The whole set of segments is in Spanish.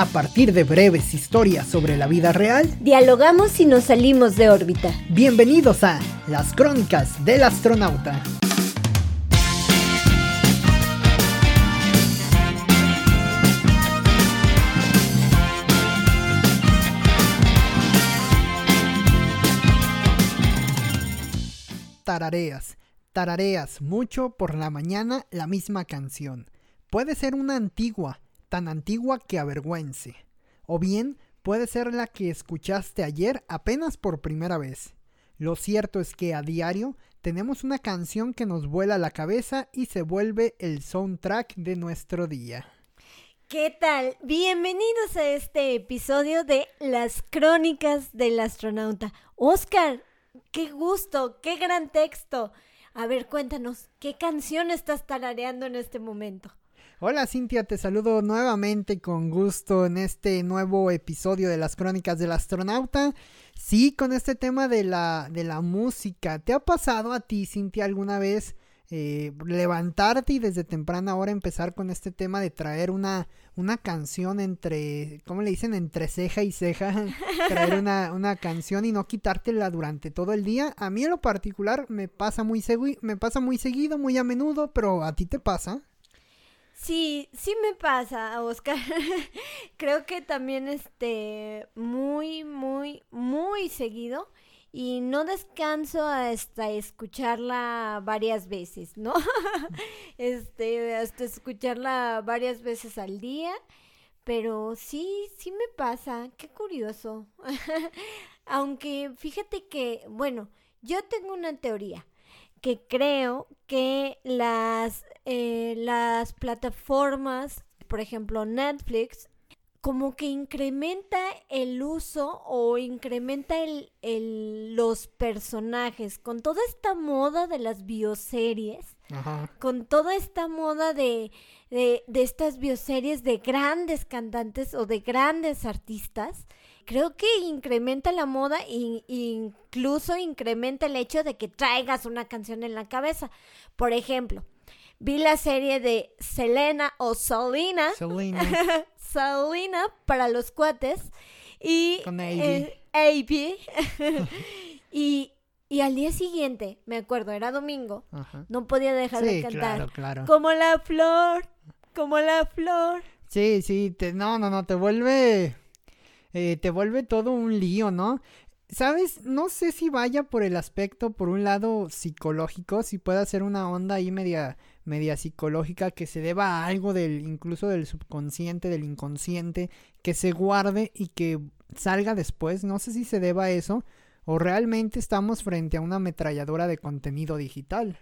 A partir de breves historias sobre la vida real, dialogamos y nos salimos de órbita. Bienvenidos a Las Crónicas del Astronauta. Tarareas. Tarareas mucho por la mañana la misma canción. Puede ser una antigua, tan antigua que avergüence. O bien puede ser la que escuchaste ayer apenas por primera vez. Lo cierto es que a diario tenemos una canción que nos vuela la cabeza y se vuelve el soundtrack de nuestro día. ¿Qué tal? Bienvenidos a este episodio de Las Crónicas del Astronauta. Oscar, qué gusto, qué gran texto. A ver, cuéntanos, ¿qué canción estás tarareando en este momento? Hola Cintia, te saludo nuevamente con gusto en este nuevo episodio de las Crónicas del Astronauta. Sí, con este tema de la, de la música. ¿Te ha pasado a ti, Cintia, alguna vez eh, levantarte y desde temprana hora empezar con este tema de traer una, una canción entre, ¿cómo le dicen? Entre ceja y ceja, traer una, una canción y no quitártela durante todo el día. A mí en lo particular me pasa muy, me pasa muy seguido, muy a menudo, pero ¿a ti te pasa? Sí, sí me pasa, Oscar. Creo que también este muy, muy, muy seguido y no descanso hasta escucharla varias veces, ¿no? este, hasta escucharla varias veces al día. Pero sí, sí me pasa, qué curioso. Aunque fíjate que, bueno, yo tengo una teoría que creo que las, eh, las plataformas, por ejemplo Netflix, como que incrementa el uso o incrementa el, los personajes con toda esta moda de las bioseries, con toda esta moda de, de, estas bioseries de grandes cantantes o de grandes artistas, creo que incrementa la moda e incluso incrementa el hecho de que traigas una canción en la cabeza. Por ejemplo, vi la serie de Selena o Selena. Selena. Selena para los cuates. Y. Con eh, y, y al día siguiente, me acuerdo, era domingo, no podía dejar de cantar. Claro, claro. Como la flor, como la flor. Sí, sí, te, no, no, no, te vuelve. Eh, te vuelve todo un lío, ¿no? ¿Sabes? No sé si vaya por el aspecto, por un lado psicológico, si puede ser una onda ahí media, media psicológica que se deba a algo del, incluso del subconsciente, del inconsciente, que se guarde y que salga después. No sé si se deba a eso o realmente estamos frente a una ametralladora de contenido digital.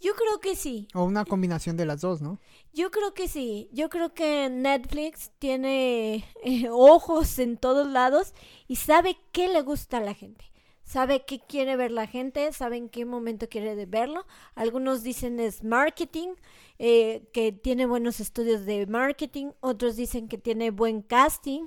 Yo creo que sí. O una combinación de las dos, ¿no? Yo creo que sí. Yo creo que Netflix tiene eh, ojos en todos lados y sabe qué le gusta a la gente. Sabe qué quiere ver la gente, sabe en qué momento quiere verlo. Algunos dicen es marketing, eh, que tiene buenos estudios de marketing. Otros dicen que tiene buen casting,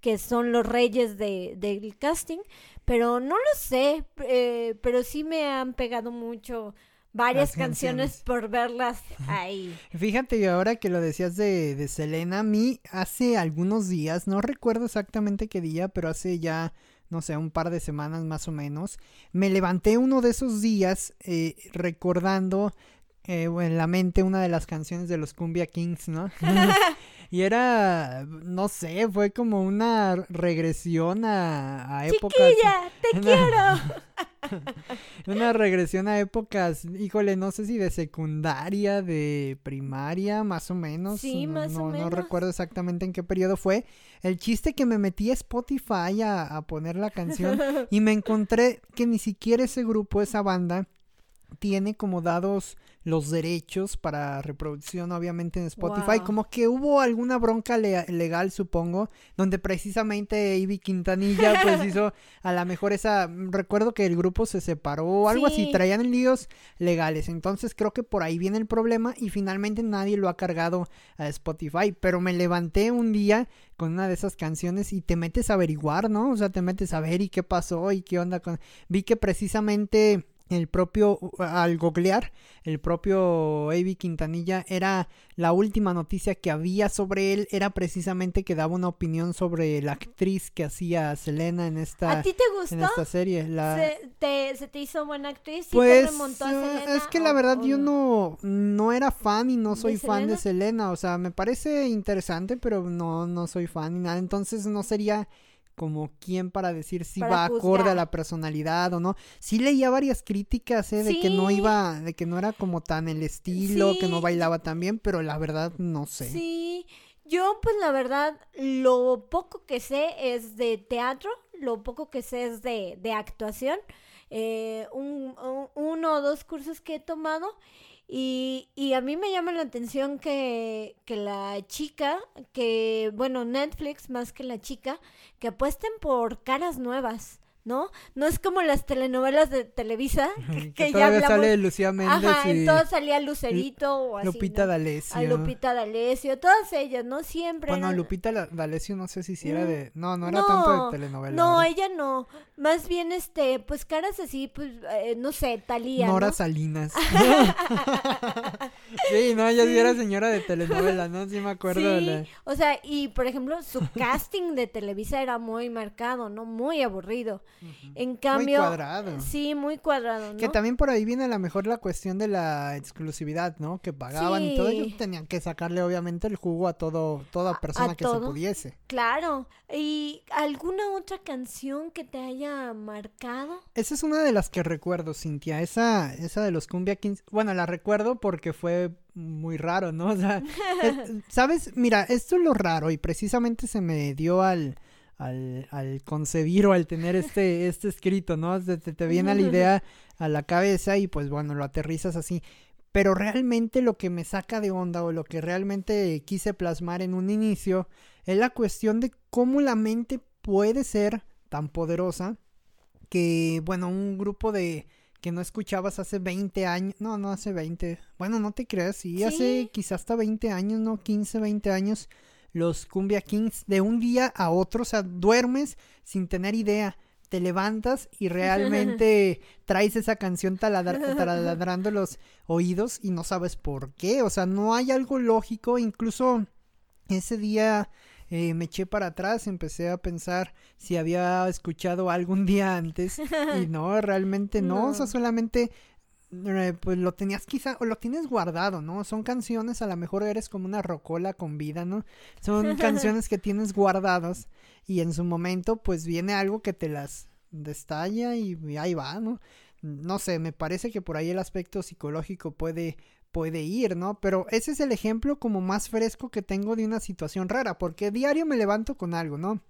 que son los reyes de, del casting. Pero no lo sé, eh, pero sí me han pegado mucho varias canciones. por verlas ahí. Fíjate, ahora que lo decías de, de Selena, a mí hace algunos días, no recuerdo exactamente qué día, pero hace ya, no sé, un par de semanas más o menos, me levanté uno de esos días eh, recordando eh, en la mente una de las canciones de los Cumbia Kings, ¿no? y era, no sé, fue como una regresión a, a épocas. ¡Chiquilla, te quiero! Una regresión a épocas, híjole, no sé si de secundaria, de primaria, más o menos. Sí, más no, o menos. No recuerdo exactamente en qué periodo fue. El chiste que me metí a Spotify a, a poner la canción y me encontré que ni siquiera ese grupo, esa banda, tiene como dados los derechos para reproducción obviamente en Spotify. Como que hubo alguna bronca legal, supongo, donde precisamente Ivy Quintanilla pues hizo a lo mejor esa... Recuerdo que el grupo se separó o algo así, traían líos legales. Entonces creo que por ahí viene el problema y finalmente nadie lo ha cargado a Spotify. Pero me levanté un día con una de esas canciones y te metes a averiguar, ¿no? O sea, te metes a ver y qué pasó y qué onda con... Vi que precisamente el propio, al googlear, el propio Avi Quintanilla era la última noticia que había sobre él, era precisamente que daba una opinión sobre la actriz que hacía Selena en esta, ¿A ti te gustó? en esta serie. La... ¿Se, te, ¿Se te hizo buena actriz? ¿Sí pues te remontó a eh, Selena es que la verdad o yo no, no era fan y no ¿De soy fan de Selena? Selena, o sea, me parece interesante, pero no, no soy fan ni nada, entonces no sería como quién para decir si Para va acorde a la personalidad o no. Sí leía varias críticas eh, de que no iba, de que no era como tan el estilo, que no bailaba tan bien, pero la verdad no sé. Sí, yo pues la verdad lo poco que sé es de teatro, lo poco que sé es de, de actuación, eh, un, un- uno o dos cursos que he tomado y, y a mí me llama la atención que, que la chica, que bueno, Netflix más que la chica, que apuesten por caras nuevas. ¿No? No es como las telenovelas de Televisa, que, Que que ya hablamos. sale Lucía Méndez Ajá, y entonces salía Lucerito o así. Lupita ¿no? D'Alessio. A Lupita D'Alessio, todas ellas, ¿no? Siempre Bueno, eran- Lupita D'Alessio no sé si sí era Mm, de... No, no era tanto no, de telenovela. No, ¿verdad? ella no. Más bien, este, pues caras así, pues, eh, no sé, Talía, Nora ¿no? Salinas. sí, no, ella sí era señora de telenovela, ¿no? Sí me acuerdo de Sí, la... o sea, y por ejemplo, su casting de Televisa era muy marcado, ¿no? Muy aburrido. En cambio, cuadrado. Sí, muy cuadrado, ¿no? Que también por ahí viene a lo mejor la cuestión de la exclusividad, ¿no? Que pagaban y todo. Ellos tenían que sacarle obviamente el jugo a todo, toda persona que se pudiese. Claro. ¿Y alguna otra canción que te haya marcado? Esa es una de las que recuerdo, Cintia. Esa, esa de los Cumbia Kings. Bueno, la recuerdo porque fue muy raro, ¿no? O sea, ¿sabes? Mira, esto es lo raro y precisamente se me dio al, al, al concebir o al tener este, este escrito, ¿no? Te, te viene la idea a la cabeza y pues bueno, lo aterrizas así. Pero realmente lo que me saca de onda o lo que realmente quise plasmar en un inicio es la cuestión de cómo la mente puede ser tan poderosa que, bueno, un grupo de que no escuchabas hace 20 años, no, no hace 20, bueno, no te creas, sí, Sí. hace quizás hasta 20 años, no, 15, 20 años, los Cumbia Kings, de un día a otro, o sea, duermes sin tener idea, te levantas y realmente traes esa canción taladra- taladrando los oídos y no sabes por qué, o sea, no hay algo lógico, incluso ese día eh, me eché para atrás, empecé a pensar si había escuchado algún día antes y no, realmente no, o sea, No. solamente pues lo tenías quizá o lo tienes guardado, ¿no? Son canciones, a lo mejor eres como una rocola con vida, ¿no? Son canciones que tienes guardadas y en su momento pues viene algo que te las destalla y ahí va, ¿no? No sé, me parece que por ahí el aspecto psicológico puede puede ir, ¿no? Pero ese es el ejemplo como más fresco que tengo de una situación rara, porque diario me levanto con algo, ¿no?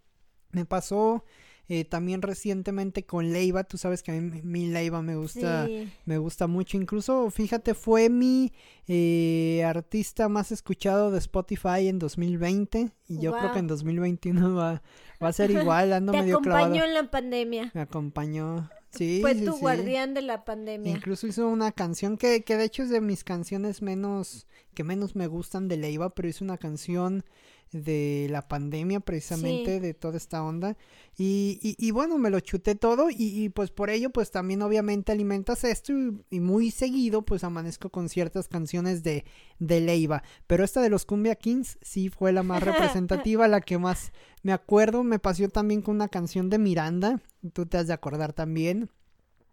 Me pasó eh, también recientemente con Leiva, tú sabes que a mí mi Leiva me gusta, Sí. me gusta mucho, incluso fíjate, fue mi eh, artista más escuchado de Spotify en 2020 y yo creo que en Guau. 2021 va, va a ser igual, ando Te medio acompañó clavado. en la pandemia. Me acompañó, sí, Fue sí, tu sí. guardián de la pandemia. Incluso hizo una canción que, que de hecho es de mis canciones menos, que menos me gustan de Leiva, pero hizo una canción de la pandemia precisamente, Sí. de toda esta onda. Y, y, y bueno, me lo chuté todo y, y, pues por ello pues también obviamente alimentas esto y, y muy seguido pues amanezco con ciertas canciones de, de Leiva. Pero esta de los Cumbia Kings sí fue la más representativa, la que más me acuerdo. Me pasó también con una canción de Miranda, tú te has de acordar también.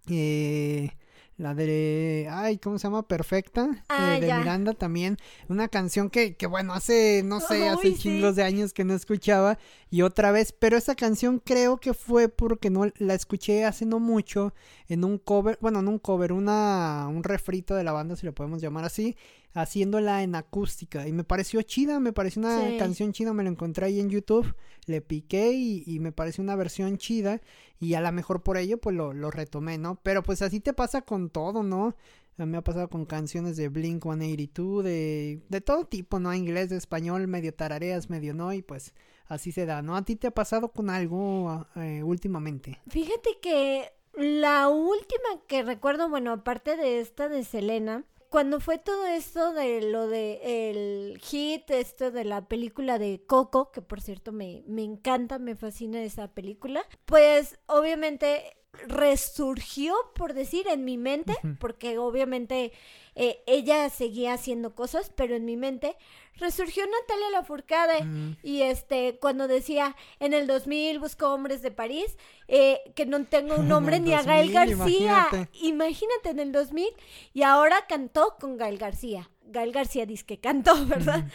Eh, la de, ay, ¿cómo se llama? Perfecta, eh, Ah, de ya. Miranda también. Una canción que, que bueno, hace, no sé, hace sí. chingos de años que no escuchaba. Y otra vez, pero esa canción creo que fue porque no la escuché hace no mucho en un cover, bueno, en un cover, una, un refrito de la banda, si lo podemos llamar así, haciéndola en acústica. Y me pareció chida, me pareció una Sí. canción chida, me la encontré ahí en YouTube, le piqué y, y me pareció una versión chida. Y a lo mejor por ello, pues lo, lo retomé, ¿no? Pero pues así te pasa con todo, ¿no? Me ha pasado con canciones de Blink 182, de, de todo tipo, ¿no? Inglés, de español, medio tarareas, medio no, y pues así se da, ¿no? ¿A ti te ha pasado con algo eh, últimamente? Fíjate que la última que recuerdo, bueno, aparte de esta de Selena, cuando fue todo esto de lo de el hit, esto de la película de Coco, que por cierto me, me encanta, me fascina esa película, pues obviamente resurgió, por decir, en mi mente, porque obviamente eh, ella seguía haciendo cosas, pero en mi mente resurgió Natalia Lafourcade. Mm. y este cuando decía en el 2000 busco hombres de París eh, que no tengo un nombre ni a Gael García. imagínate. en el 2000 y ahora cantó con Gael García. Gael García dice que cantó verdad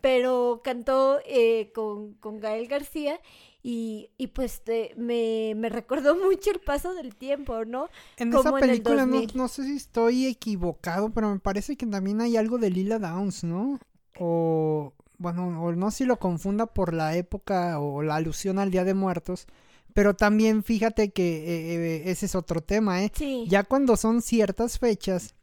pero cantó eh, con, con Gael García y, y pues me, me, recordó mucho el paso del tiempo, ¿no? En esa película no, sé si estoy equivocado, pero me parece que también hay algo de Lila Downs, ¿no? O bueno, o no sé si lo confunda por la época o la alusión al Día de Muertos. Pero también fíjate que eh, eh, ese es otro tema, ¿eh? Sí. Ya cuando son ciertas fechas,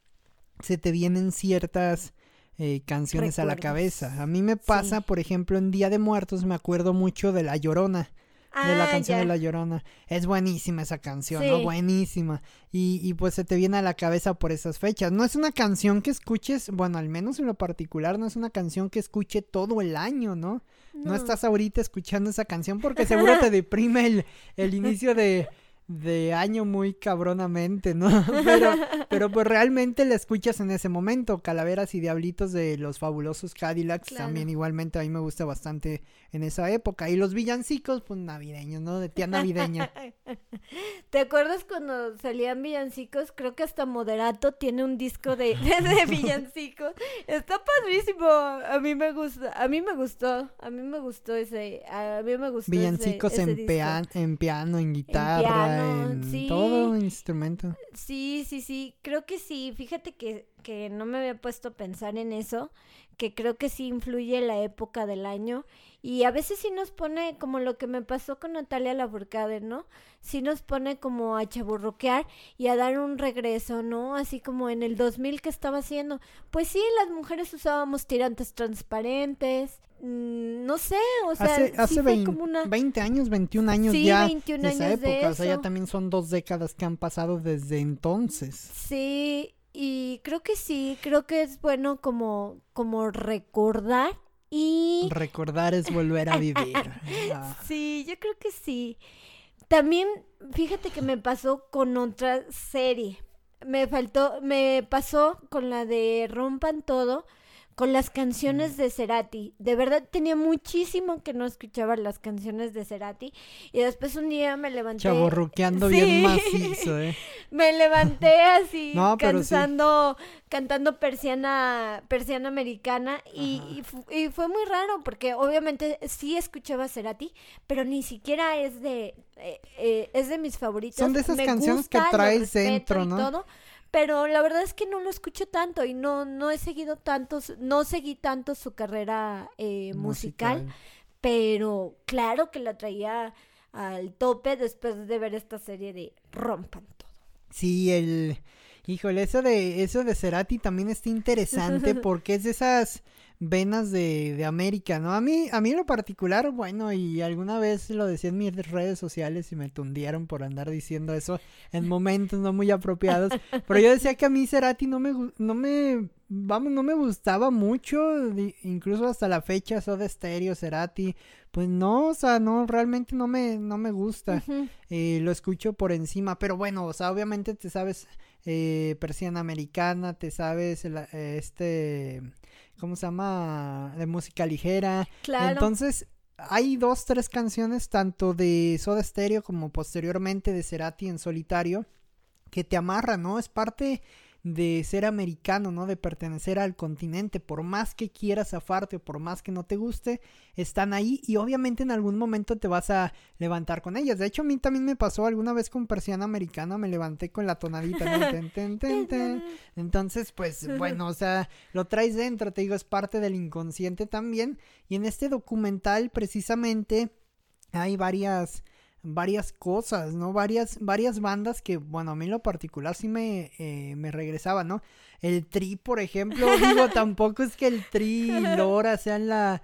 se te vienen ciertas eh, canciones a la cabeza. A mí me pasa, por ejemplo, en Día de Muertos me acuerdo mucho de La Llorona. de la ah, canción de La Llorona. Es buenísima esa canción, ¿no? Buenísima. Y, y, pues se te viene a la cabeza por esas fechas. No es una canción que escuches, bueno, al menos en lo particular, no es una canción que escuche todo el año, ¿no? No, no estás ahorita escuchando esa canción porque seguro te deprime el, el inicio de de año muy cabronamente, ¿no? Pero, pero pues realmente la escuchas en ese momento. Calaveras y Diablitos de los fabulosos Cadillacs también igualmente a mí me gusta bastante en esa época. Y los villancicos, pues navideños, ¿no? De tía navideña. ¿Te acuerdas cuando salían villancicos? Creo que hasta Moderato tiene un disco de, de, villancicos. Está padrísimo. A mí me gusta, a mí me gustó, a mí me gustó ese, a mí me gustó Villancicos ese, en, en piano, en guitarra, en, todo instrumento. Sí, sí, sí, creo que sí. Fíjate que, que no me había puesto a pensar en eso, que creo que sí influye la época del año y a veces sí nos pone como lo que me pasó con Natalia Lafourcade, ¿no? Sí nos pone como a chaburroquear y a dar un regreso, ¿no? Así como en el 2000 que estaba haciendo. Pues sí, las mujeres usábamos tirantes transparentes, mm, no sé, o sea, hace, sí como una... 20 años, 21 años sí, ya 21 de esa época, o sea, ya también son dos décadas que han pasado desde entonces. Sí, y creo que sí, creo que es bueno como como recordar y... Recordar es volver a vivir. Ah. Sí, yo creo que sí. También, fíjate que me pasó con otra serie. Me faltó, me pasó con la de Rompan Todo con las canciones de Cerati. De verdad tenía muchísimo que no escuchaba las canciones de Cerati y después un día me levanté chaborruqueando bien macizo, ¿eh? me levanté así cantando cantando persiana persiana americana y, y, fue muy raro porque obviamente sí escuchaba Cerati, pero ni siquiera es de eh, eh, es de mis favoritos. Son de esas canciones que traes dentro, ¿no? Todo, pero la verdad es que no lo escucho tanto y no, no he seguido tantos, no seguí tanto su carrera eh, musical, pero claro que la traía al tope después de ver esta serie de Rompan Todo. Sí, el... Híjole, eso de, eso de Cerati también está interesante porque es de esas venas de, de, América, ¿no? A mí, a mí en lo particular, bueno, y alguna vez lo decía en mis redes sociales y me tundieron por andar diciendo eso en momentos no muy apropiados, pero yo decía que a mí Cerati no me, no me, vamos, no me gustaba mucho, incluso hasta la fecha, de Stereo, Cerati, pues no, o sea, no, realmente no me, no me gusta, eh, lo escucho por encima, pero bueno, o sea, obviamente te sabes eh, persiana americana, te sabes este ¿cómo se llama? De música ligera. Claro. Entonces, hay dos, tres canciones, tanto de Soda Stereo como posteriormente de Cerati en solitario, que te amarran, ¿no? Es parte de ser americano, ¿no? De pertenecer al continente, por más que quieras zafarte o por más que no te guste, están ahí y obviamente en algún momento te vas a levantar con ellas. De hecho, a mí también me pasó alguna vez con persiana americana, me levanté con la tonadita, Entonces, pues bueno, o sea, lo traes dentro, te digo, es parte del inconsciente también. Y en este documental, precisamente, hay varias varias cosas, ¿no? Varias, varias bandas que, bueno, a mí en lo particular sí me, eh, me regresaban, ¿no? El Tri, por ejemplo, digo, tampoco es que el Tri y Lora sean la,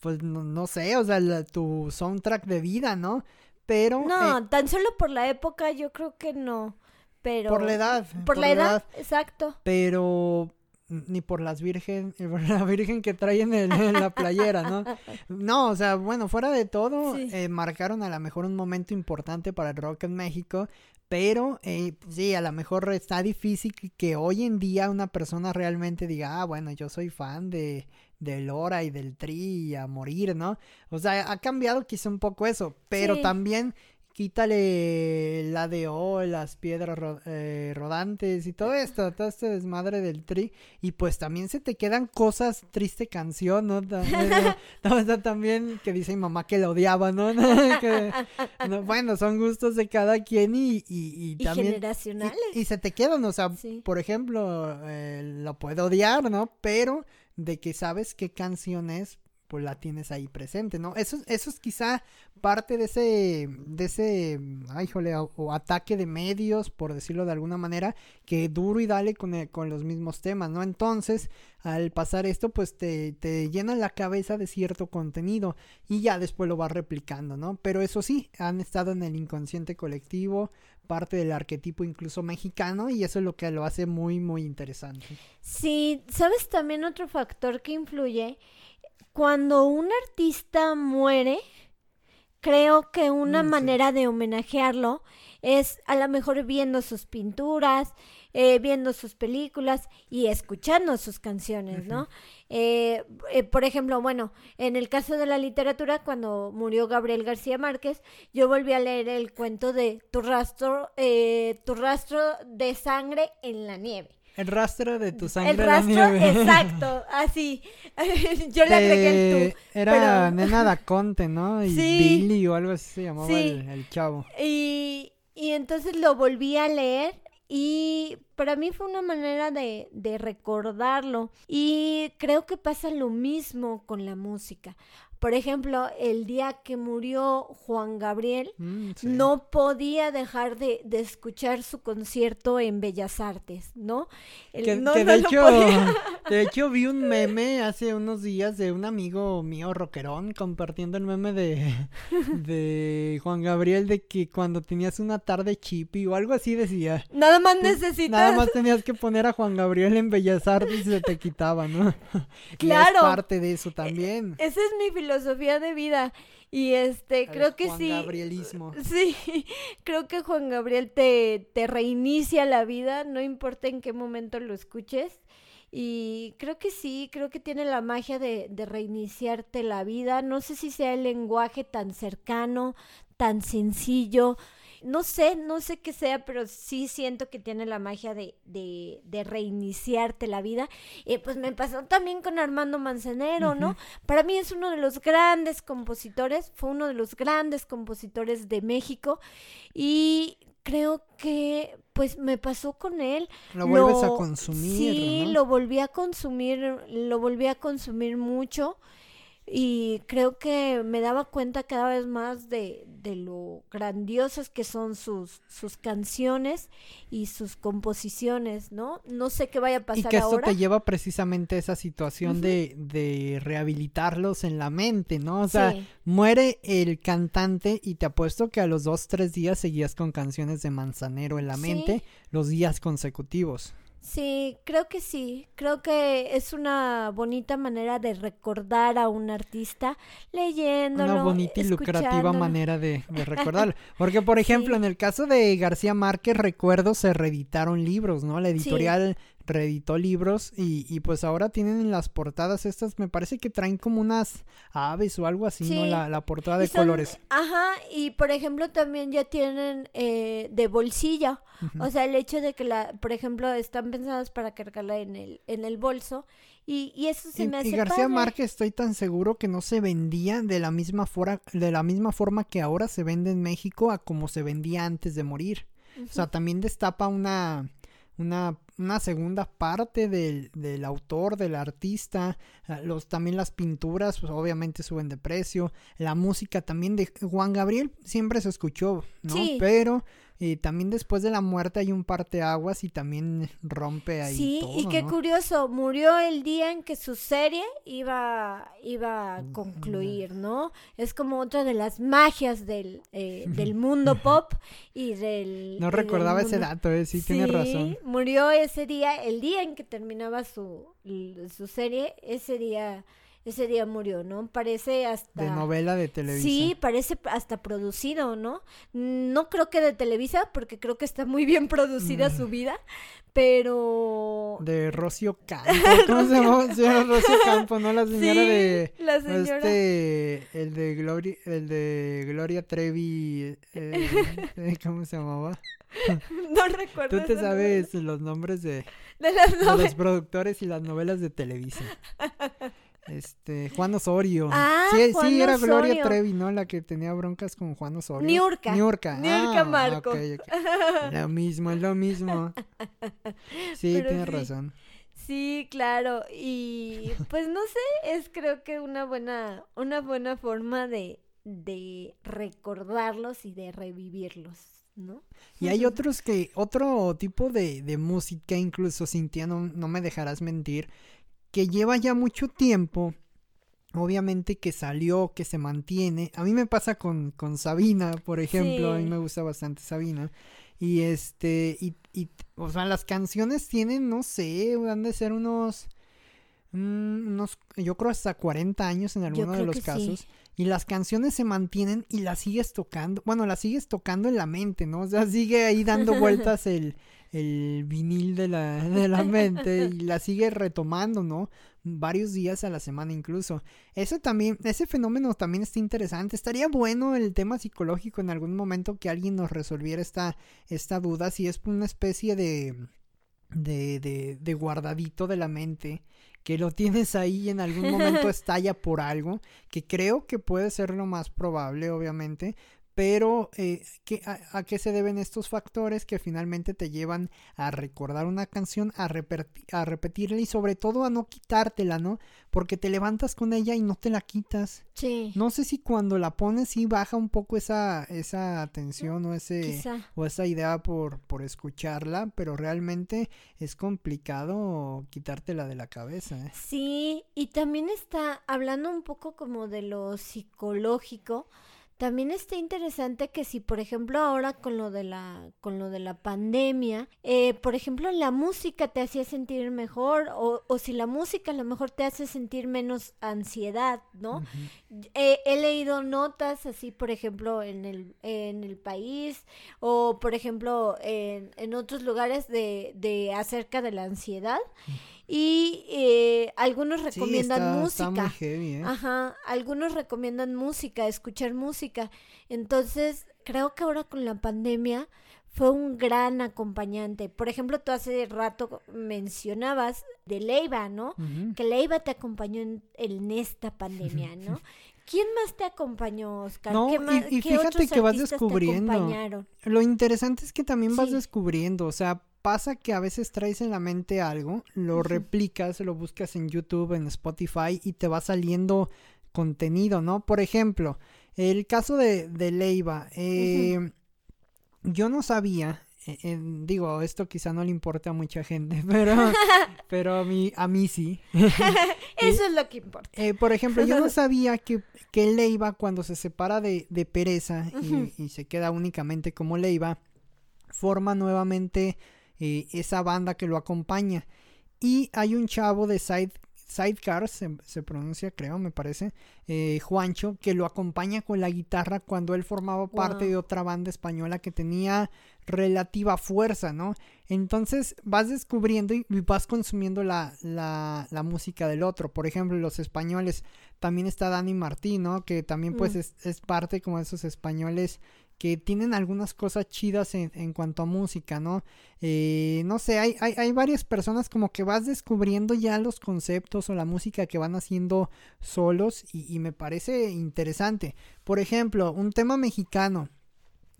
pues, no, sé, o sea, tu soundtrack de vida, ¿no? Pero... No, eh, tan solo por la época yo creo que no, pero... Por la edad. Por, la edad, exacto. Pero ni por las virgen, la virgen que traen en, en, la playera, ¿no? No, o sea, bueno, fuera de todo, Sí. eh, marcaron a lo mejor un momento importante para el rock en México, pero eh, sí, a lo mejor está difícil que, hoy en día una persona realmente diga, ah, bueno, yo soy fan de de Lora y del Tri y a morir, ¿no? O sea, ha cambiado quizá un poco eso, pero Sí. también quítale la de O, las piedras ro- eh, rodantes y todo esto, todo este desmadre del tri, y pues también se te quedan cosas, triste canción, ¿no? También, ¿no? O sea, también que dice mi mamá que la odiaba, ¿no? Que- no, bueno, son gustos de cada quien y, y, y Y también... generacionales. Y, y se te quedan, o sea, Sí. por ejemplo, eh, lo puedo odiar, ¿no? Pero de que sabes qué canción es, pues la tienes ahí presente, ¿no? Eso, eso es quizá parte de ese, de ese, ay, jole, o, ataque de medios, por decirlo de alguna manera, que duro y dale con, el- con los mismos temas, ¿no? Entonces, al pasar esto, pues te, te llena la cabeza de cierto contenido y ya después lo vas replicando, ¿no? Pero eso sí, han estado en el inconsciente colectivo, parte del arquetipo incluso mexicano y eso es lo que lo hace muy, muy interesante. Sí, ¿sabes también otro factor que influye? Cuando un artista muere, creo que una Mm, sí. manera de homenajearlo es a lo mejor viendo sus pinturas, eh, viendo sus películas y escuchando sus canciones, ¿no? Eh, eh, por ejemplo, bueno, en el caso de la literatura, cuando murió Gabriel García Márquez, yo volví a leer el cuento de Tu rastro, eh, tu rastro de sangre en la nieve. El rastro de tu sangre El rastro, exacto, así. Yo le agregué el tú. Era pero- Nena da Conte, ¿no? Y Sí. Billy o algo así se llamaba Sí. el, el chavo. Y, y entonces lo volví a leer y para mí fue una manera de, de recordarlo. Y creo que pasa lo mismo con la música. Por ejemplo, el día que murió Juan Gabriel, Mm, sí. no podía dejar de, de escuchar su concierto en Bellas Artes, ¿no? El- Que, no, que no de hecho, podía. de hecho vi un meme hace unos días de un amigo mío rockerón compartiendo el meme de, de Juan Gabriel de que cuando tenías una tarde chippy o algo así decía. Nada más necesitas. Nada más tenías que poner a Juan Gabriel en Bellas Artes y se te quitaba, ¿no? Y Claro. es parte de eso también. Esa es mi filosofía de vida. Y este, creo que Juan sí. Gabrielismo. Sí, creo que Juan Gabriel te, te reinicia la vida, no importa en qué momento lo escuches. Y creo que sí, creo que tiene la magia de, de reiniciarte la vida. No sé si sea el lenguaje tan cercano, tan sencillo. No sé, no sé qué sea, pero sí siento que tiene la magia de, de, de reiniciarte la vida. Y pues me pasó también con Armando Manzanero, ¿no? Para mí es uno de los grandes compositores, fue uno de los grandes compositores de México y creo que pues me pasó con él. Lo vuelves a consumir. Sí, ¿no? lo volví a consumir, lo volví a consumir mucho y creo que me daba cuenta cada vez más de, de lo grandiosas que son sus, sus canciones y sus composiciones, ¿no? No sé qué vaya a Y pasar que esto ahora. te lleva precisamente a esa situación de, de rehabilitarlos en la mente, ¿no? O sea, Sí. muere el cantante y te apuesto que a los dos, tres días seguías con canciones de Manzanero en la Sí. mente los días consecutivos. Sí, creo que sí. Creo que es una bonita manera de recordar a un artista leyéndolo. Una bonita y lucrativa manera de, de recordarlo. Porque, por ejemplo, Sí. en el caso de García Márquez, recuerdo, se reeditaron libros, ¿no? La editorial reeditó libros y, y pues ahora tienen en las portadas estas, me parece que traen como unas aves o algo así, ¿no? Sí. La, la portada de son- colores. Ajá, y por ejemplo también ya tienen eh, de bolsillo. Ujú. O sea, el hecho de que, la, por ejemplo, están pensadas para cargarla en el, en el bolso. Y, y eso se me hace y García padre. Márquez estoy tan seguro que no se vendía de la misma fora- de la misma forma que ahora se vende en México a como se vendía antes de morir. O sea, también destapa una una, una segunda parte del, del autor, del artista, ah, los también las pinturas, pues obviamente suben de precio, la música también de Juan Gabriel siempre se escuchó, ¿no? Sí. Pero Y también después de la muerte hay un parteaguas y también rompe ahí. Sí, todo, y qué ¿no? curioso, murió el día en que su serie iba, iba a concluir, ¿no? Es como otra de las magias del, eh, del mundo pop y del... No y del recordaba ese dato, eh, sí, tienes razón. Murió ese día, el día en que terminaba su, su serie, ese día, ese día murió, ¿no? Parece hasta... De novela de Televisa. Sí, parece hasta producido, ¿no? No creo que de Televisa, porque creo que está muy bien producida Mm. su vida, pero... De Rocío Campo. ¿Cómo se llama? Señora Rocío Campo, ¿no? La señora Sí, de. la señora. Este. El de Gloria. El de Gloria Trevi. eh, eh, ¿Cómo se llamaba? No recuerdo. Tú te sabes los nombres de. De las de los productores y las novelas de Televisa. Este. Juan Osorio. Ah, sí, Juan sí, era Gloria. Trevi, ¿no? La que tenía broncas con Juan Osorio. Niurka. Niurka. Niurka Ah, Marco. ok, ok. Lo mismo, es lo mismo. Sí, Pero tienes sí. razón. Sí, claro. Y pues no sé, es creo que una buena, una buena forma de, de recordarlos y de revivirlos, ¿no? Y hay otros que, otro tipo de, de música, incluso Cintia, no, no me dejarás mentir, que lleva ya mucho tiempo, obviamente que salió, que se mantiene. A mí me pasa con, con Sabina, por ejemplo, a mí me gusta bastante Sabina. Y este, y, y, o sea, las canciones tienen, no sé, han de ser unos, mm, unos, yo creo hasta 40 años en alguno de los sí. casos. Y las canciones se mantienen y las sigues tocando. Bueno, las sigues tocando en la mente, ¿no? O sea, sigue ahí dando vueltas el, el vinil de la, de la mente y la sigue retomando, ¿no? Varios días a la semana incluso. Eso también, ese fenómeno también está interesante. Estaría bueno el tema psicológico en algún momento que alguien nos resolviera esta, esta duda, si es una especie de, de, de, de guardadito de la mente que lo tienes ahí y en algún momento estalla por algo, que creo que puede ser lo más probable, obviamente, pero eh, ¿qué- a, a qué se deben estos factores que finalmente te llevan a recordar una canción, a, a repetirla y sobre todo a no quitártela, ¿no? Porque te levantas con ella y no te la quitas. Sí. No sé si cuando la pones sí baja un poco esa, esa atención o ese Quizá. o esa idea por, por escucharla, pero realmente es complicado quitártela de la cabeza. ¿eh? Sí, y también está hablando un poco como de lo psicológico. También está interesante que si, por ejemplo, ahora con lo de la, con lo de la pandemia, eh, por ejemplo, la música te hacía sentir mejor, o, o si la música a lo mejor te hace sentir menos ansiedad, ¿no? Eh, he leído notas así, por ejemplo, en el, en el país o, por ejemplo, en, en otros lugares de, de acerca de la ansiedad. Y eh, algunos Sí, recomiendan está, música. está muy heavy, ¿eh? Ajá, algunos recomiendan música, escuchar música. Entonces, creo que ahora con la pandemia fue un gran acompañante. Por ejemplo, tú hace rato mencionabas de Leiva, ¿no? Que Leiva te acompañó en, en esta pandemia, ¿no? ¿Quién más te acompañó, Oscar? No, ¿Qué y- más- y qué fíjate otros que vas artistas te descubriendo. acompañaron? Lo interesante es que también vas descubriendo, o sea, pasa que a veces traes en la mente algo, lo replicas, lo buscas en YouTube, en Spotify y te va saliendo contenido, ¿no? Por ejemplo, el caso de, de Leiva, eh, yo no sabía, eh, eh, digo, esto quizá no le importa a mucha gente, pero, pero a mí, a mí sí. Eso es lo que importa. Eh, por ejemplo, yo no sabía que, que Leiva cuando se separa de, de Pereza y, se queda únicamente como Leiva, forma nuevamente eh, esa banda que lo acompaña. Y hay un chavo de Side, Sidecars, se, se pronuncia creo, me parece, eh, Juancho, que lo acompaña con la guitarra cuando él formaba parte Wow. de otra banda española que tenía relativa fuerza, ¿no? Entonces vas descubriendo y y vas consumiendo la, la, la música del otro. Por ejemplo, los españoles, también está Dani Martín, ¿no? Que también pues Mm. es, es parte como de esos españoles que tienen algunas cosas chidas en, en cuanto a música, ¿no? Eh, no sé, hay, hay, hay varias personas como que vas descubriendo ya los conceptos o la música que van haciendo solos y, y me parece interesante. Por ejemplo, un tema mexicano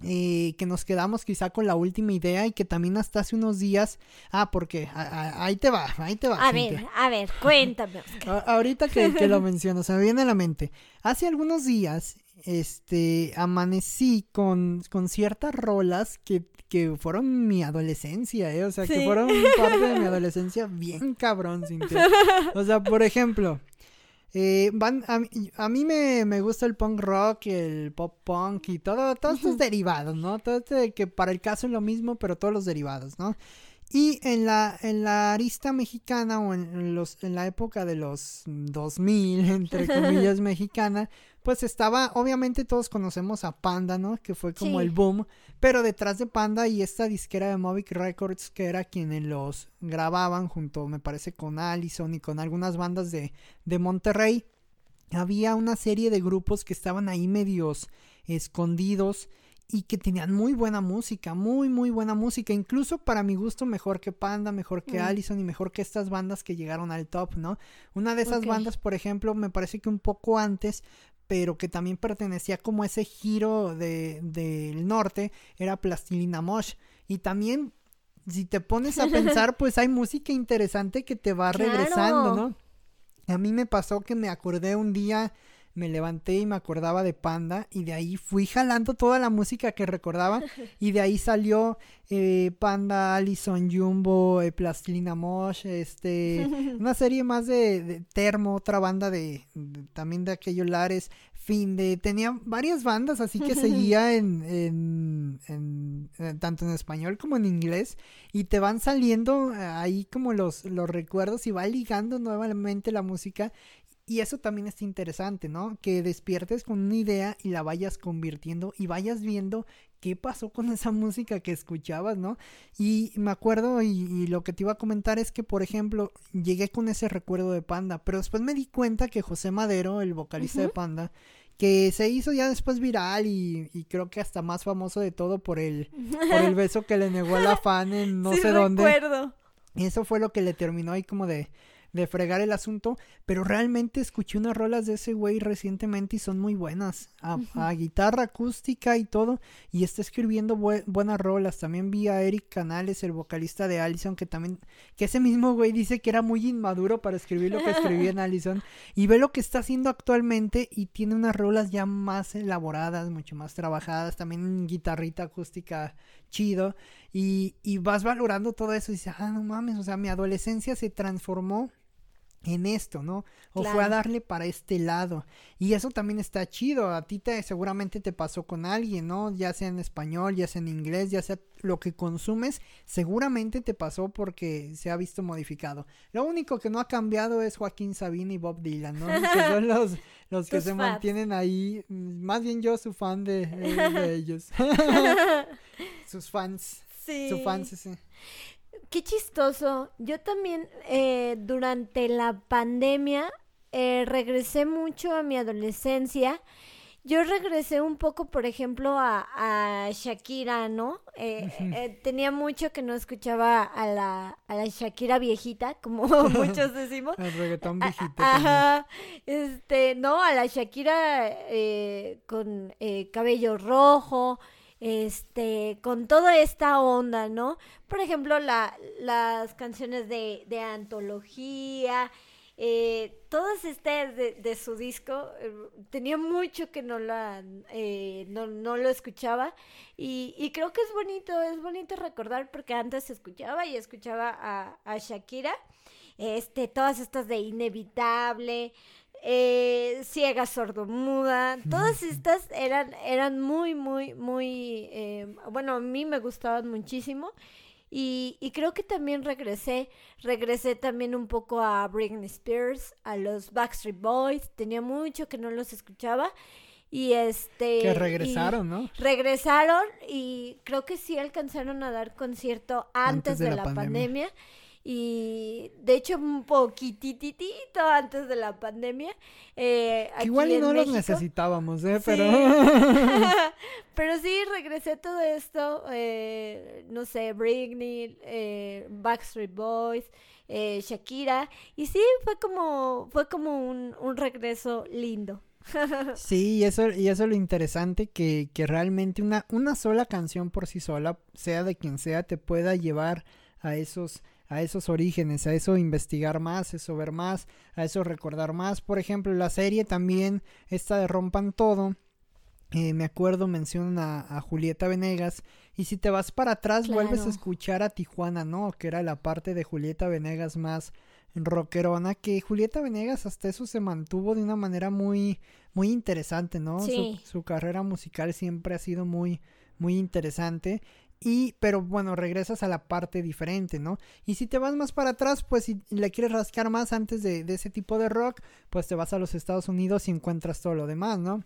eh, que nos quedamos quizá con la última idea y que también hasta hace unos días... Ah, porque a- a- ahí te va, ahí te va. A ver, a ver, cuéntame. A- ahorita que, que lo menciono, se me viene a la mente. Hace algunos días este, amanecí con, con ciertas rolas que, que fueron mi adolescencia, ¿eh? O sea, que fueron parte de mi adolescencia bien cabrón, Cintia. O sea, por ejemplo, eh, van, a, mí me, me, gusta el punk rock, el pop punk y todo, todos estos derivados, ¿no? Todo este, que para el caso es lo mismo, pero todos los derivados, ¿no? Y en la, en la arista mexicana o en, los, en la época de los 2000, entre comillas, mexicana, pues estaba, obviamente todos conocemos a Panda, ¿no? Que fue como el boom, pero detrás de Panda y esta disquera de Movic Records, que era quienes los grababan junto, me parece, con Allison y con algunas bandas de, de Monterrey, había una serie de grupos que estaban ahí medios escondidos y que tenían muy buena música, muy muy buena música, incluso para mi gusto mejor que Panda, mejor que mm. Allison y mejor que estas bandas que llegaron al top, ¿no? Una de esas bandas, por ejemplo, me parece que un poco antes pero que también pertenecía como a ese giro del de, norte, era Plastilina Mosh. Y también, si te pones a pensar, pues hay música interesante que te va regresando, ¿no? A mí me pasó que me acordé un día me levanté y me acordaba de Panda y de ahí fui jalando toda la música que recordaba y de ahí salió eh, Panda, Allison, Jumbo, eh, Plastilina Mosh, este, una serie más de, Termo, otra banda de, también de aquellos lares, fin de, tenía varias bandas así que seguía en, en, en, eh, tanto en español como en inglés y te van saliendo ahí como los, los recuerdos y va ligando nuevamente la música y eso también es interesante, ¿no? Que despiertes con una idea y la vayas convirtiendo y vayas viendo qué pasó con esa música que escuchabas, ¿no? Y me acuerdo y, lo que te iba a comentar es que, por ejemplo, llegué con ese recuerdo de Panda, pero después me di cuenta que José Madero, el vocalista de Panda, que se hizo ya después viral y, creo que hasta más famoso de todo por el, por el beso que le negó a la fan en no sé dónde. Y eso fue lo que le terminó ahí como de de fregar el asunto, pero realmente escuché unas rolas de ese güey recientemente y son muy buenas, a, guitarra acústica y todo, y está escribiendo buenas rolas. También vi a Eric Canales, el vocalista de Allison, que también, que ese mismo güey dice que era muy inmaduro para escribir lo que escribía en Allison, y ve lo que está haciendo actualmente y tiene unas rolas ya más elaboradas, mucho más trabajadas, también guitarrita acústica chido, y, y vas valorando todo eso y dices, ah, no mames, o sea, mi adolescencia se transformó en esto, ¿no? O fue a darle para este lado. Y eso también está chido. A ti te, seguramente te pasó con alguien, ¿no? Ya sea en español, ya sea en inglés, ya sea lo que consumes, seguramente te pasó porque se ha visto modificado. Lo único que no ha cambiado es Joaquín Sabina y Bob Dylan, ¿no? que son los, los que se mantienen ahí. Más bien yo soy fan de, de ellos. Sus fans. Sí. Sus fans, sí. Qué chistoso. Yo también eh, durante la pandemia eh, regresé mucho a mi adolescencia. Yo regresé un poco, por ejemplo, a, Shakira, ¿no? Eh, tenía mucho que no escuchaba a la, a la Shakira viejita, como muchos decimos. El reggaetón viejito. Ajá. Este, no, a la Shakira con cabello rojo, este, con toda esta onda, ¿no? Por ejemplo, la, las canciones de, de antología, eh, todas estas de, su disco, eh, tenía mucho que no, la, eh, no, no, lo escuchaba y, y, creo que es bonito, es bonito recordar porque antes escuchaba y escuchaba a, a Shakira, este, todas estas de Inevitable, eh, ciega sordomuda, todas estas eran, eran muy, muy, muy, eh, bueno, a mí me gustaban muchísimo. Y, y, creo que también regresé, regresé también un poco a Britney Spears, a los Backstreet Boys, tenía mucho que no los escuchaba y este que regresaron, ¿no? Regresaron y creo que sí alcanzaron a dar concierto antes, de, la, pandemia y de hecho un poquititito antes de la pandemia. Eh, Igual y no los necesitábamos, ¿eh? Pero... Pero sí, regresé todo esto, eh, no sé, Britney, eh, Backstreet Boys, eh, Shakira, y sí, fue como, fue como un, un regreso lindo. sí, y eso, y eso es lo interesante, que, que realmente una, una sola canción por sí sola, sea de quien sea, te pueda llevar a esos a esos orígenes, a eso investigar más, a eso ver más, a eso recordar más. Por ejemplo, la serie también, esta de Rompan Todo, eh, me acuerdo, mencionan a, Julieta Venegas. Y si te vas para atrás, vuelves a escuchar a Tijuana, ¿no? Que era la parte de Julieta Venegas más rockerona. Que Julieta Venegas hasta eso se mantuvo de una manera muy, muy interesante, ¿no? Su, su, carrera musical siempre ha sido muy, muy interesante. Y, pero bueno, regresas a la parte diferente, ¿no? Y si te vas más para atrás, pues si le quieres rascar más antes de, de ese tipo de rock, pues te vas a los Estados Unidos y encuentras todo lo demás, ¿no?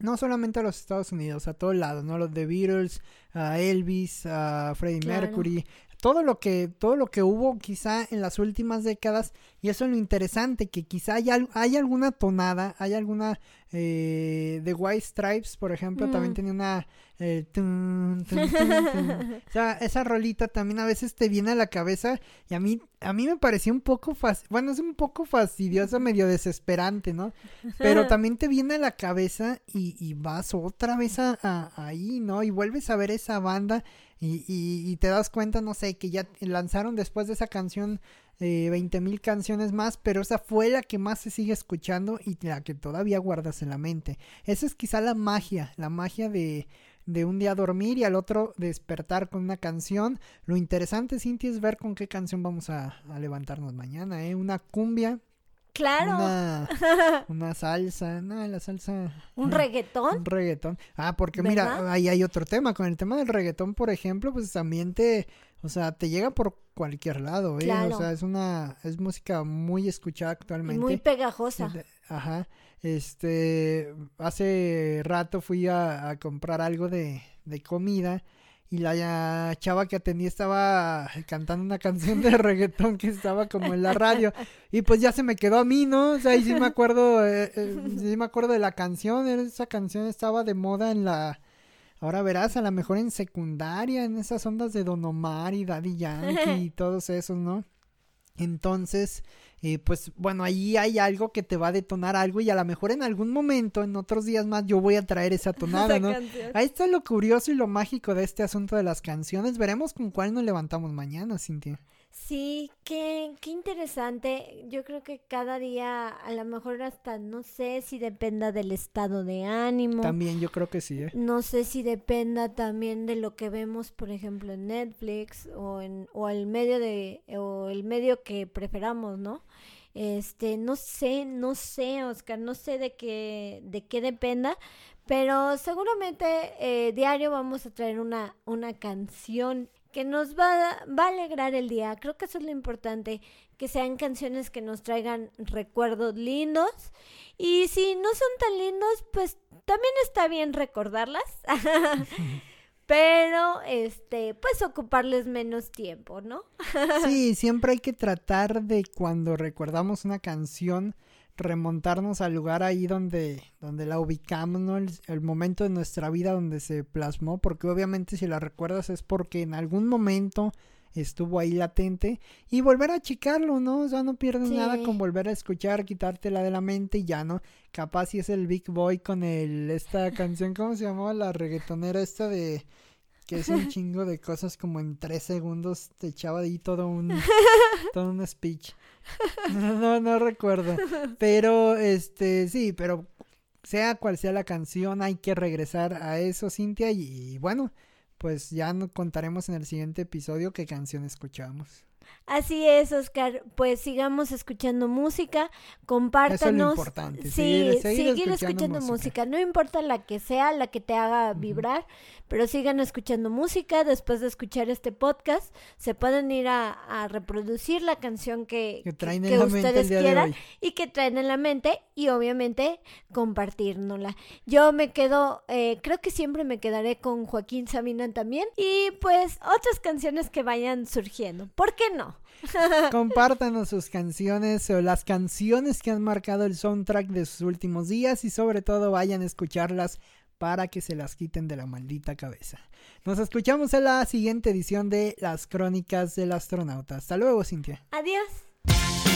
no solamente a los Estados Unidos, a todos lados, ¿no? Los The Beatles, a Elvis, a Freddie Mercury, todo lo que todo lo que hubo quizá en las últimas décadas y eso es lo interesante que quizá hay, hay alguna tonada hay alguna eh, The White Stripes por ejemplo también mm. tenía una eh, o sea, esa rolita también a veces te viene a la cabeza y a mí a mí me pareció un poco bueno es un poco fastidiosa medio desesperante no pero también te viene a la cabeza y, vas otra vez a, ahí no y vuelves a ver esa banda y, y, te das cuenta, no sé, que ya lanzaron después de esa canción eh, 20 mil canciones más, pero esa fue la que más se sigue escuchando y la que todavía guardas en la mente. Esa es quizá la magia, la magia de, de un día dormir y al otro despertar con una canción. Lo interesante, Cintia, es ver con qué canción vamos a, a levantarnos mañana, ¿eh? Una cumbia Claro. Una, salsa, no, la salsa. ¿Un reggaetón? Un reggaetón. Ah, porque mira, ahí hay otro tema. Con el tema del reggaetón, por ejemplo, pues también te, o sea, te llega por cualquier lado, ¿eh? O sea, es una, es música muy escuchada actualmente. muy pegajosa. Ajá. Este, hace rato fui a, a comprar algo de, de comida y la chava que atendía estaba cantando una canción de reggaetón que estaba como en la radio y pues ya se me quedó a mí, ¿no? O sea, y sí me acuerdo, eh, eh, sí me acuerdo de la canción, esa canción estaba de moda en la, ahora verás, a lo mejor en secundaria, en esas ondas de Don Omar y Daddy Yankee y todos esos, ¿no? Entonces, eh, pues bueno, ahí hay algo que te va a detonar algo y a lo mejor en algún momento, en otros días más, yo voy a traer esa tonada, ¿no? Ahí está lo curioso y lo mágico de este asunto de las canciones. Veremos con cuál nos levantamos mañana, Cintia. Sí, qué, qué interesante. Yo creo que cada día, a lo mejor hasta, no sé si dependa del estado de ánimo. También yo creo que sí. ¿eh? No sé si dependa también de lo que vemos, por ejemplo, en Netflix o en o el medio de o el medio que preferamos, ¿no? Este, no sé, no sé, Oscar, no sé de qué de qué dependa, pero seguramente eh, diario vamos a traer una una canción que nos va, va a alegrar el día. Creo que eso es lo importante, que sean canciones que nos traigan recuerdos lindos. Y si no son tan lindos, pues también está bien recordarlas. Pero, este, pues ocuparles menos tiempo, ¿no? sí, siempre hay que tratar de cuando recordamos una canción, remontarnos al lugar ahí donde, donde la ubicamos, ¿no? El, momento de nuestra vida donde se plasmó, porque obviamente si la recuerdas es porque en algún momento estuvo ahí latente y volver a achicarlo, ¿no? O sea, no pierdes nada con volver a escuchar, quitártela de la mente y ya, ¿no? Capaz si es el Big Boy con el, esta canción, ¿cómo se llamaba? La reggaetonera esta de que es un chingo de cosas como en tres segundos te echaba ahí todo un todo un speech. No, no recuerdo. Pero este sí, pero sea cual sea la canción, hay que regresar a eso, Cintia, y, bueno, pues ya nos contaremos en el siguiente episodio qué canción escuchamos. Así es, Oscar. Pues sigamos escuchando música, compártanos. Eso es lo importante. Sí, seguir, escuchando, música. No importa la que sea, la que te haga vibrar, pero sigan escuchando música. Después de escuchar este podcast, se pueden ir a, reproducir la canción que, que, ustedes quieran y que traen en la mente y obviamente compartirnosla. Yo me quedo, eh, creo que siempre me quedaré con Joaquín Sabina también y pues otras canciones que vayan surgiendo. ¿Por qué no? Compártanos sus canciones o las canciones que han marcado el soundtrack de sus últimos días y sobre todo vayan a escucharlas para que se las quiten de la maldita cabeza. Nos escuchamos en la siguiente edición de Las Crónicas del Astronauta. Hasta luego, Cintia. Adiós.